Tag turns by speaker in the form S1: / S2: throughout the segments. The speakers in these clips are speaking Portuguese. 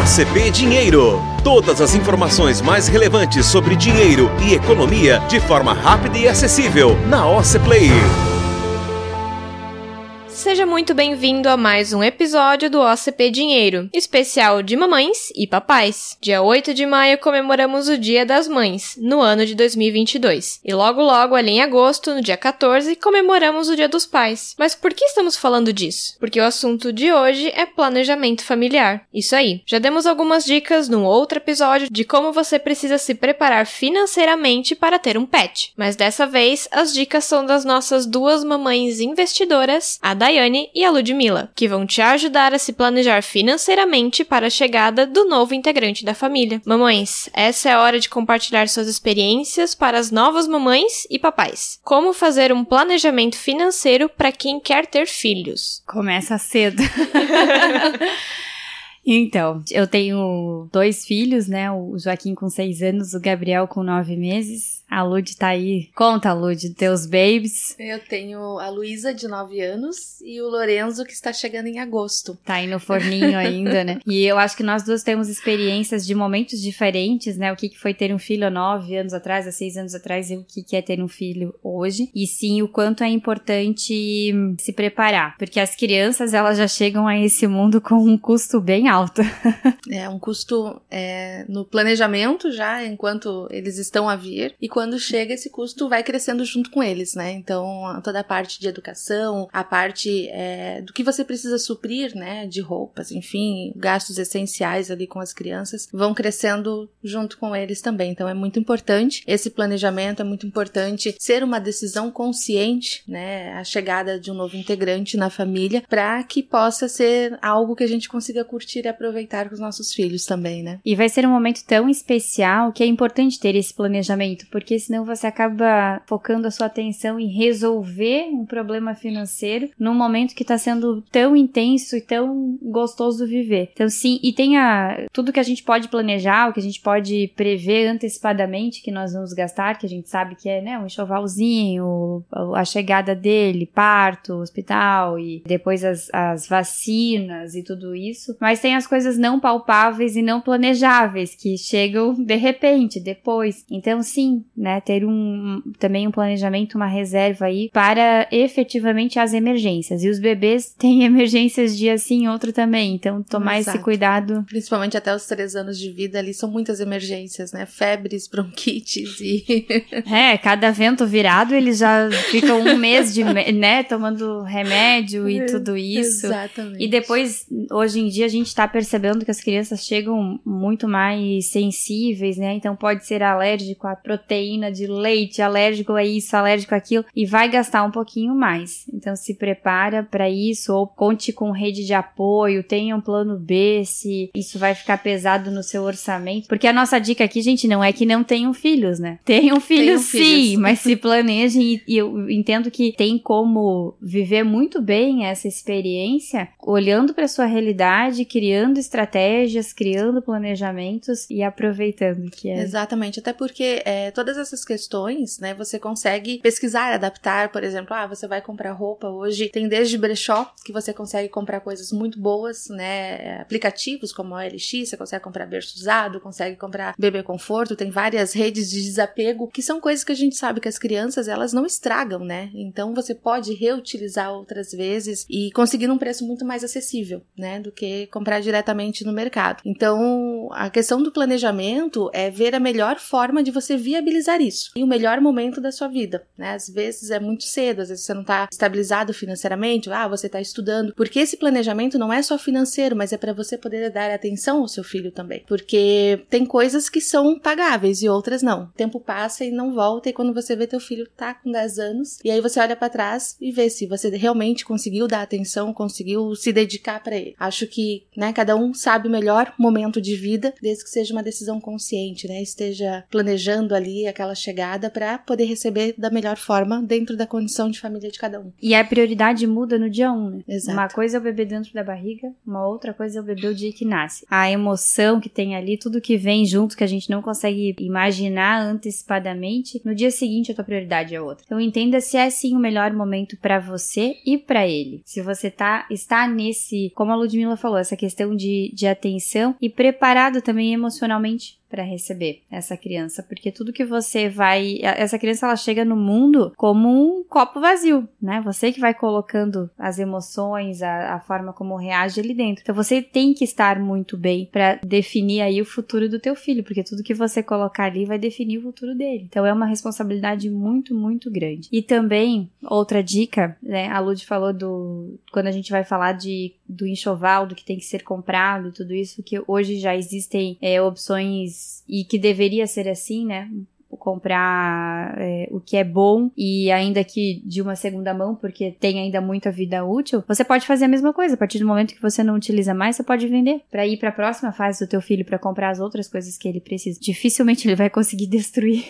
S1: OCP Dinheiro. Todas as informações mais relevantes sobre dinheiro e economia de forma rápida e acessível na OC Play.
S2: Seja muito bem-vindo a mais um episódio do OCP Dinheiro, especial de mamães e papais. Dia 8 de maio comemoramos o Dia das Mães, no ano de 2022. E logo logo, ali em agosto, no dia 14, comemoramos o Dia dos Pais. Mas por que estamos falando disso? Porque o assunto de hoje é planejamento familiar. Isso aí. Já demos algumas dicas num outro episódio de como você precisa se preparar financeiramente para ter um pet. Mas dessa vez, as dicas são das nossas duas mamães investidoras, a Daiane e a Ludmilla, que vão te ajudar a se planejar financeiramente para a chegada do novo integrante da família. Mamães, essa é a hora de compartilhar suas experiências para as novas mamães e papais. Como fazer um planejamento financeiro para quem quer ter filhos?
S3: Começa cedo. Então, eu tenho dois filhos, né? O Joaquim com seis anos, o Gabriel com nove meses. A Lud tá aí. Conta, Lud, teus babies.
S4: Eu tenho a Luísa, de 9 anos, e o Lorenzo, que está chegando em agosto.
S3: Tá aí no forninho ainda, né? E eu acho que nós duas temos experiências de momentos diferentes, né? O que, que foi ter um filho há nove anos atrás, há seis anos atrás, e o que, que é ter um filho hoje. E sim, o quanto é importante se preparar. Porque as crianças, elas já chegam a esse mundo com um custo bem alto.
S4: É, um custo é, no planejamento já, enquanto eles estão a vir. E quando chega, esse custo vai crescendo junto com eles, né? Então, toda a parte de educação, a parte é, do que você precisa suprir, né? De roupas, enfim, gastos essenciais ali com as crianças, vão crescendo junto com eles também. Então, é muito importante esse planejamento, é muito importante ser uma decisão consciente, né? A chegada de um novo integrante na família, para que possa ser algo que a gente consiga curtir e aproveitar com os nossos filhos também, né?
S3: E vai ser um momento tão especial que é importante ter esse planejamento, porque senão você acaba focando a sua atenção em resolver um problema financeiro num momento que está sendo tão intenso e tão gostoso viver. Então, sim, e tem a, tudo que a gente pode planejar, o que a gente pode prever antecipadamente que nós vamos gastar, que a gente sabe que é né, um enxovalzinho, a chegada dele, parto, hospital e depois as, as vacinas e tudo isso. Mas tem as coisas não palpáveis e não planejáveis que chegam de repente, depois. Então, sim, né, ter um também um planejamento, uma reserva aí para efetivamente as emergências. E os bebês têm emergências dia sim, outro também. Então, tomar
S4: Exato.
S3: esse cuidado.
S4: Principalmente até os três anos de vida ali, são muitas emergências, né? Febres, bronquites e.
S3: é, cada vento virado, eles já ficam um mês de, né, tomando remédio e tudo isso.
S4: Exatamente.
S3: E depois, hoje em dia, a gente tá percebendo que as crianças chegam muito mais sensíveis, né? Então pode ser alérgico à proteína de leite, alérgico a isso, alérgico a aquilo, e vai gastar um pouquinho mais. Então se prepara para isso, ou conte com rede de apoio, tenha um plano B se isso vai ficar pesado no seu orçamento. Porque a nossa dica aqui, gente, não é que não tenham filhos, né? Tenham filhos
S4: Tenham
S3: sim,
S4: filhos.
S3: mas se planejem e, eu entendo que tem como viver muito bem essa experiência olhando para sua realidade, criando estratégias, criando planejamentos e aproveitando que é
S4: Exatamente, até porque é, todas todas essas questões, né, você consegue pesquisar, adaptar, por exemplo, ah, você vai comprar roupa hoje, tem desde brechó que você consegue comprar coisas muito boas, né, aplicativos como a OLX, você consegue comprar berço usado, consegue comprar bebê conforto, tem várias redes de desapego, que são coisas que a gente sabe que as crianças, elas não estragam, né? Então você pode reutilizar outras vezes e conseguir um preço muito mais acessível, né, do que comprar diretamente no mercado. Então, a questão do planejamento é ver a melhor forma de você viabilizar isso e o melhor momento da sua vida, né? Às vezes é muito cedo, às vezes você não está estabilizado financeiramente, ah, você está estudando, porque esse planejamento não é só financeiro, mas é para você poder dar atenção ao seu filho também, porque tem coisas que são pagáveis e outras não. O tempo passa e não volta e quando você vê teu filho tá com 10 anos e aí você olha para trás e vê se você realmente conseguiu dar atenção, conseguiu se dedicar para ele. Acho que, né, cada um sabe o melhor momento de vida, desde que seja uma decisão consciente, né, esteja planejando ali aquela chegada para poder receber da melhor forma dentro da condição de família de cada um.
S3: E a prioridade muda no dia 1, um, né?
S4: Exato.
S3: Uma coisa é o bebê dentro da barriga, uma outra coisa é o bebê o dia que nasce. A emoção que tem ali, tudo que vem junto que a gente não consegue imaginar antecipadamente, no dia seguinte a tua prioridade é outra. Então entenda se é sim o melhor momento para você e para ele. Se você tá está nesse, como a Ludmilla falou, essa questão de, de atenção e preparado também emocionalmente para receber essa criança, porque tudo que você vai, essa criança ela chega no mundo como um copo vazio, né? Você que vai colocando as emoções, a, a forma como reage ali dentro. Então você tem que estar muito bem para definir aí o futuro do teu filho, porque tudo que você colocar ali vai definir o futuro dele. Então é uma responsabilidade muito, muito grande. E também outra dica, né? A Lud falou do quando a gente vai falar de do enxoval, do que tem que ser comprado e tudo isso, que hoje já existem é, opções e que deveria ser assim, né? Comprar é, o que é bom e ainda que de uma segunda mão, porque tem ainda muita vida útil, você pode fazer a mesma coisa. A partir do momento que você não utiliza mais, você pode vender para ir para a próxima fase do teu filho para comprar as outras coisas que ele precisa. Dificilmente ele vai conseguir destruir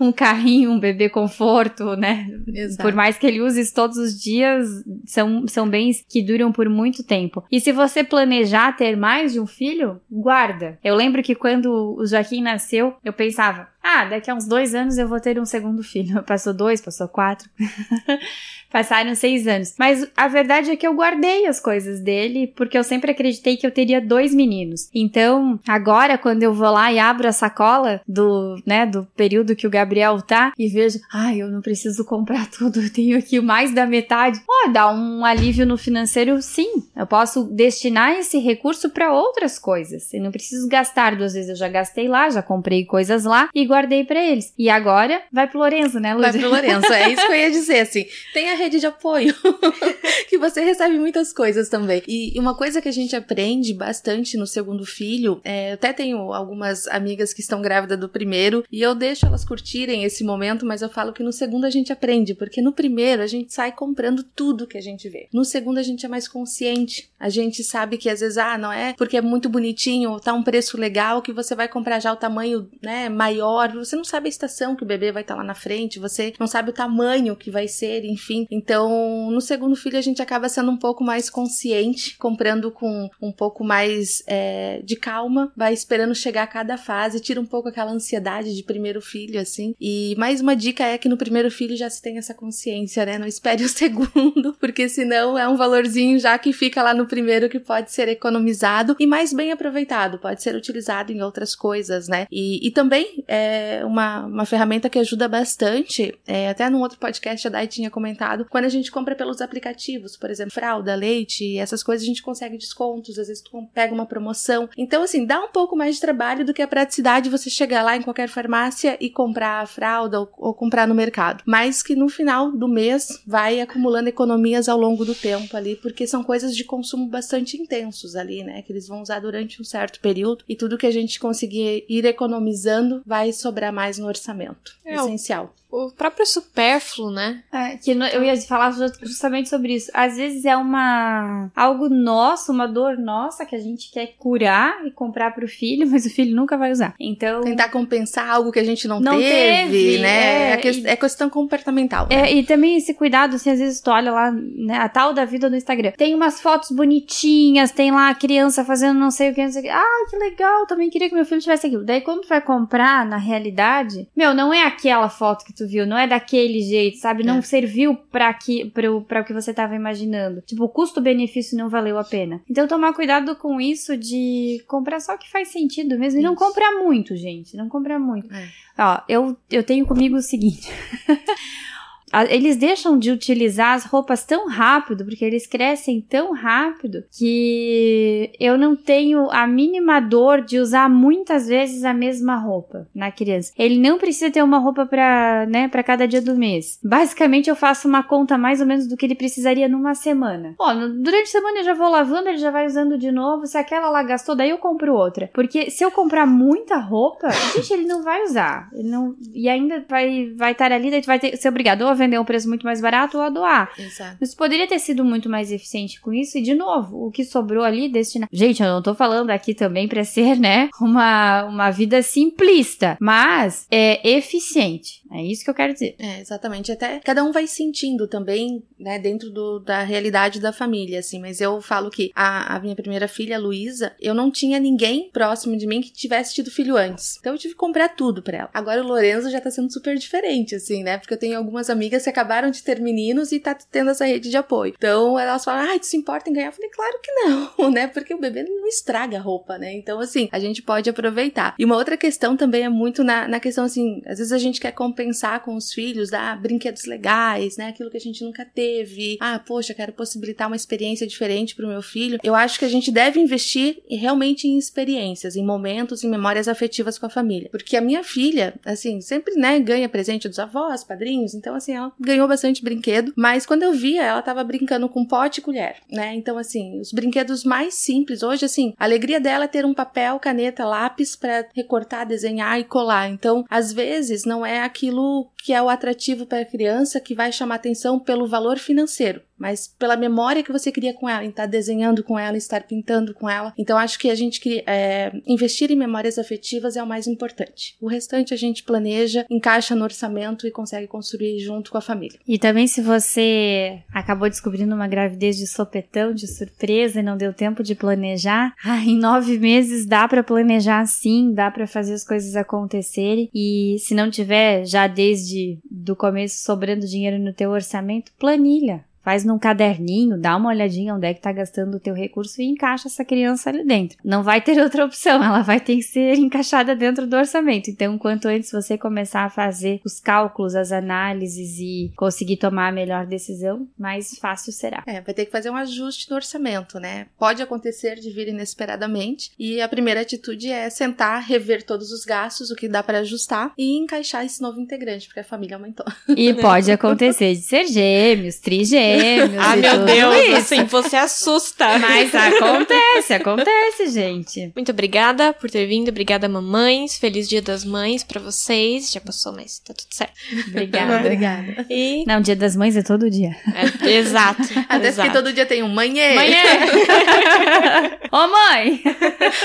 S3: um carrinho, um bebê conforto, né? Exato. Por mais que ele use isso todos os dias, são, são bens que duram por muito tempo. E se você planejar ter mais de um filho, guarda. Eu lembro que quando o Joaquim nasceu, eu pensava, ah, daqui a uns dois anos eu vou ter um segundo filho. Passou dois, passou quatro. Passaram seis anos. Mas a verdade é que eu guardei as coisas dele, porque eu sempre acreditei que eu teria dois meninos. Então, agora, quando eu vou lá e abro a sacola do, né, do período que o Gabriel tá e vejo, ai, eu não preciso comprar tudo, eu tenho aqui mais da metade. Ó, oh, dá um alívio no financeiro, sim. Eu posso destinar esse recurso para outras coisas. Eu não preciso gastar duas vezes. Eu já gastei lá, já comprei coisas lá e guardei para eles. E agora vai pro Lorenzo, né, Lúcia?
S4: Vai pro Lorenzo, é isso que eu ia dizer, assim. Tem a rede de apoio, que você recebe muitas coisas também. E uma coisa que a gente aprende bastante no segundo filho, é, eu até tenho algumas amigas que estão grávidas do primeiro, e eu deixo elas curtirem esse momento, mas eu falo que no segundo a gente aprende, porque no primeiro a gente sai comprando tudo que a gente vê. No segundo a gente é mais consciente. A gente sabe que às vezes, ah, não é porque é muito bonitinho, tá um preço legal que você vai comprar já o tamanho, né, maior. Você não sabe a estação que o bebê vai estar tá lá na frente, você não sabe o tamanho que vai ser, enfim. Então, no segundo filho, a gente acaba sendo um pouco mais consciente, comprando com um pouco mais é, de calma, vai esperando chegar a cada fase, tira um pouco aquela ansiedade de primeiro filho, assim. E mais uma dica é que no primeiro filho já se tem essa consciência, né? Não espere o segundo, porque senão é um valorzinho já que fica lá no primeiro que pode ser economizado e mais bem aproveitado, pode ser utilizado em outras coisas, né? E, e também é uma, uma ferramenta que ajuda bastante, é, até num outro podcast a Dai tinha comentado, quando a gente compra pelos aplicativos, por exemplo, fralda, leite, essas coisas a gente consegue descontos, às vezes tu pega uma promoção. Então, assim, dá um pouco mais de trabalho do que a praticidade você chegar lá em qualquer farmácia e comprar a fralda ou, ou comprar no mercado. Mas que no final do mês vai acumulando economias ao longo do tempo ali, porque são coisas de consumo bastante intensos ali, né? Que eles vão usar durante um certo período e tudo que a gente conseguir ir economizando vai sobrar mais no orçamento. É, Essencial.
S2: O próprio supérfluo, né?
S3: É, que no- eu ia falar ju- justamente sobre isso. Às vezes é uma algo nosso, uma dor nossa que a gente quer curar e comprar pro filho, mas o filho nunca vai usar. Então,
S4: Tentar compensar algo que a gente não,
S3: Não
S4: teve,
S3: teve,
S4: né?
S3: é,
S4: É, que-
S3: e-
S4: é questão comportamental. né?
S3: É, e também esse cuidado, assim, às vezes tu olha lá, né, a tal da vida no Instagram. Tem umas fotos bonitinhas, tem lá a criança fazendo não sei o que, não sei o que. Ah, que legal, também queria que meu filho tivesse aquilo. Daí quando tu vai comprar, na realidade, meu, não é aquela foto que tu viu, não é daquele jeito, sabe? Não
S4: É.
S3: serviu pra, que, pra, o- que você tava imaginando. Tipo, o custo-benefício não valeu a pena. Então tomar cuidado com isso de comprar só o que faz sentido mesmo. E não
S4: Isso.
S3: comprar muito, gente. Não comprar muito.
S4: É.
S3: Ó, eu, eu tenho comigo o seguinte. Eles deixam de utilizar as roupas tão rápido, porque eles crescem tão rápido, que eu não tenho a mínima dor de usar muitas vezes a mesma roupa na criança. Ele não precisa ter uma roupa para, né, para cada dia do mês. Basicamente, eu faço uma conta mais ou menos do que ele precisaria numa semana. Ó, durante a semana eu já vou lavando, ele já vai usando de novo. Se aquela lá gastou, daí eu compro outra. Porque se eu comprar muita roupa, gente, ele não vai usar. Ele não, e ainda vai vai estar ali, daí tu vai ter, ser obrigado a vender um preço muito mais barato ou a doar.
S4: Exato.
S3: Mas poderia ter sido muito mais eficiente com isso. E, de novo, o que sobrou ali destinar. Gente, eu não tô falando aqui também pra ser, né, uma, uma vida simplista. Mas é eficiente. É isso que eu quero dizer.
S4: É, exatamente. Até cada um vai sentindo também, né, dentro do- da realidade da família, assim. Mas eu falo que a, a minha primeira filha, Luísa, eu não tinha ninguém próximo de mim que tivesse tido filho antes. Então eu tive que comprar tudo pra ela. Agora o Lorenzo já tá sendo super diferente, assim, né? Porque eu tenho algumas amigas que acabaram de ter meninos e tá tendo essa rede de apoio. Então elas falam, ai, tu se importa em ganhar? Eu falei, claro que não, né? Porque o bebê não estraga a roupa, né? Então, assim, a gente pode aproveitar. E uma outra questão também é muito na, na questão, assim, às vezes a gente quer compensar com os filhos, dar brinquedos legais, né? Aquilo que a gente nunca teve. Ah, poxa, quero possibilitar uma experiência diferente pro meu filho. Eu acho que a gente deve investir realmente em experiências, em momentos, em memórias afetivas com a família. Porque a minha filha, assim, sempre, né, ganha presente dos avós, padrinhos, então, assim, ela ganhou bastante brinquedo, mas quando eu via, ela tava brincando com pote e colher, né? Então, assim, os brinquedos mais simples, hoje, assim, a alegria dela é ter um papel, caneta, lápis pra recortar, desenhar e colar. Então, às vezes, não é aquilo que é o atrativo para a criança que vai chamar atenção pelo valor financeiro, mas pela memória que você cria com ela, em estar desenhando com ela, estar pintando com ela. Então, acho que a gente cria- é, investir em memórias afetivas é o mais importante. O restante a gente planeja, encaixa no orçamento e consegue construir junto com a família.
S3: E também se você acabou descobrindo uma gravidez de sopetão, de surpresa e não deu tempo de planejar, ah, em nove meses dá pra planejar sim, dá pra fazer as coisas acontecerem. E se não tiver já desde do começo sobrando dinheiro no teu orçamento, planilha. Faz num caderninho, dá uma olhadinha onde é que tá gastando o teu recurso e encaixa essa criança ali dentro. Não vai ter outra opção, ela vai ter que ser encaixada dentro do orçamento. Então, quanto antes você começar a fazer os cálculos, as análises e conseguir tomar a melhor decisão, mais fácil será.
S4: É, vai ter que fazer um ajuste no orçamento, né? Pode acontecer de vir inesperadamente e a primeira atitude é sentar, rever todos os gastos, o que dá para ajustar e encaixar esse novo integrante, porque a família aumentou.
S3: E pode acontecer de ser gêmeos, trigêmeos.
S2: Ah,
S3: e
S2: meu
S3: tudo
S2: Deus,
S3: isso.
S2: assim, você assusta.
S3: Mas acontece, acontece, gente.
S2: Muito obrigada por ter vindo, obrigada mamães, feliz dia das mães pra vocês. Já passou, mas tá tudo certo.
S3: Obrigada.
S4: Obrigada.
S2: E
S3: Não, dia das mães é todo dia.
S2: é, exato.
S4: Até
S2: exato.
S4: porque todo dia tem um manhê.
S3: Mãe é. Ô mãe!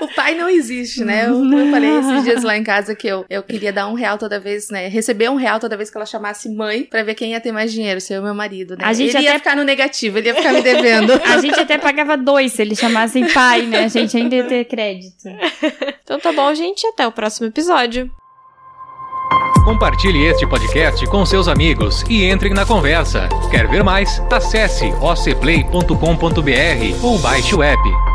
S4: O pai não existe, né? Eu, eu falei esses dias lá em casa que eu, eu queria dar um real toda vez, né? Receber um real toda vez que ela chamasse mãe, pra ver quem ia ter mais dinheiro, se eu e meu marido, né?
S3: A gente
S4: ele ia
S3: até-
S4: ficar no negativo, ele ia ficar me devendo.
S3: A gente até pagava dois se eles chamassem pai, né? A gente ainda ia ter crédito.
S2: Então tá bom, gente. Até o próximo episódio.
S5: Compartilhe este podcast com seus amigos e entrem na conversa. Quer ver mais? Acesse ocplay.com.br ou baixe o app.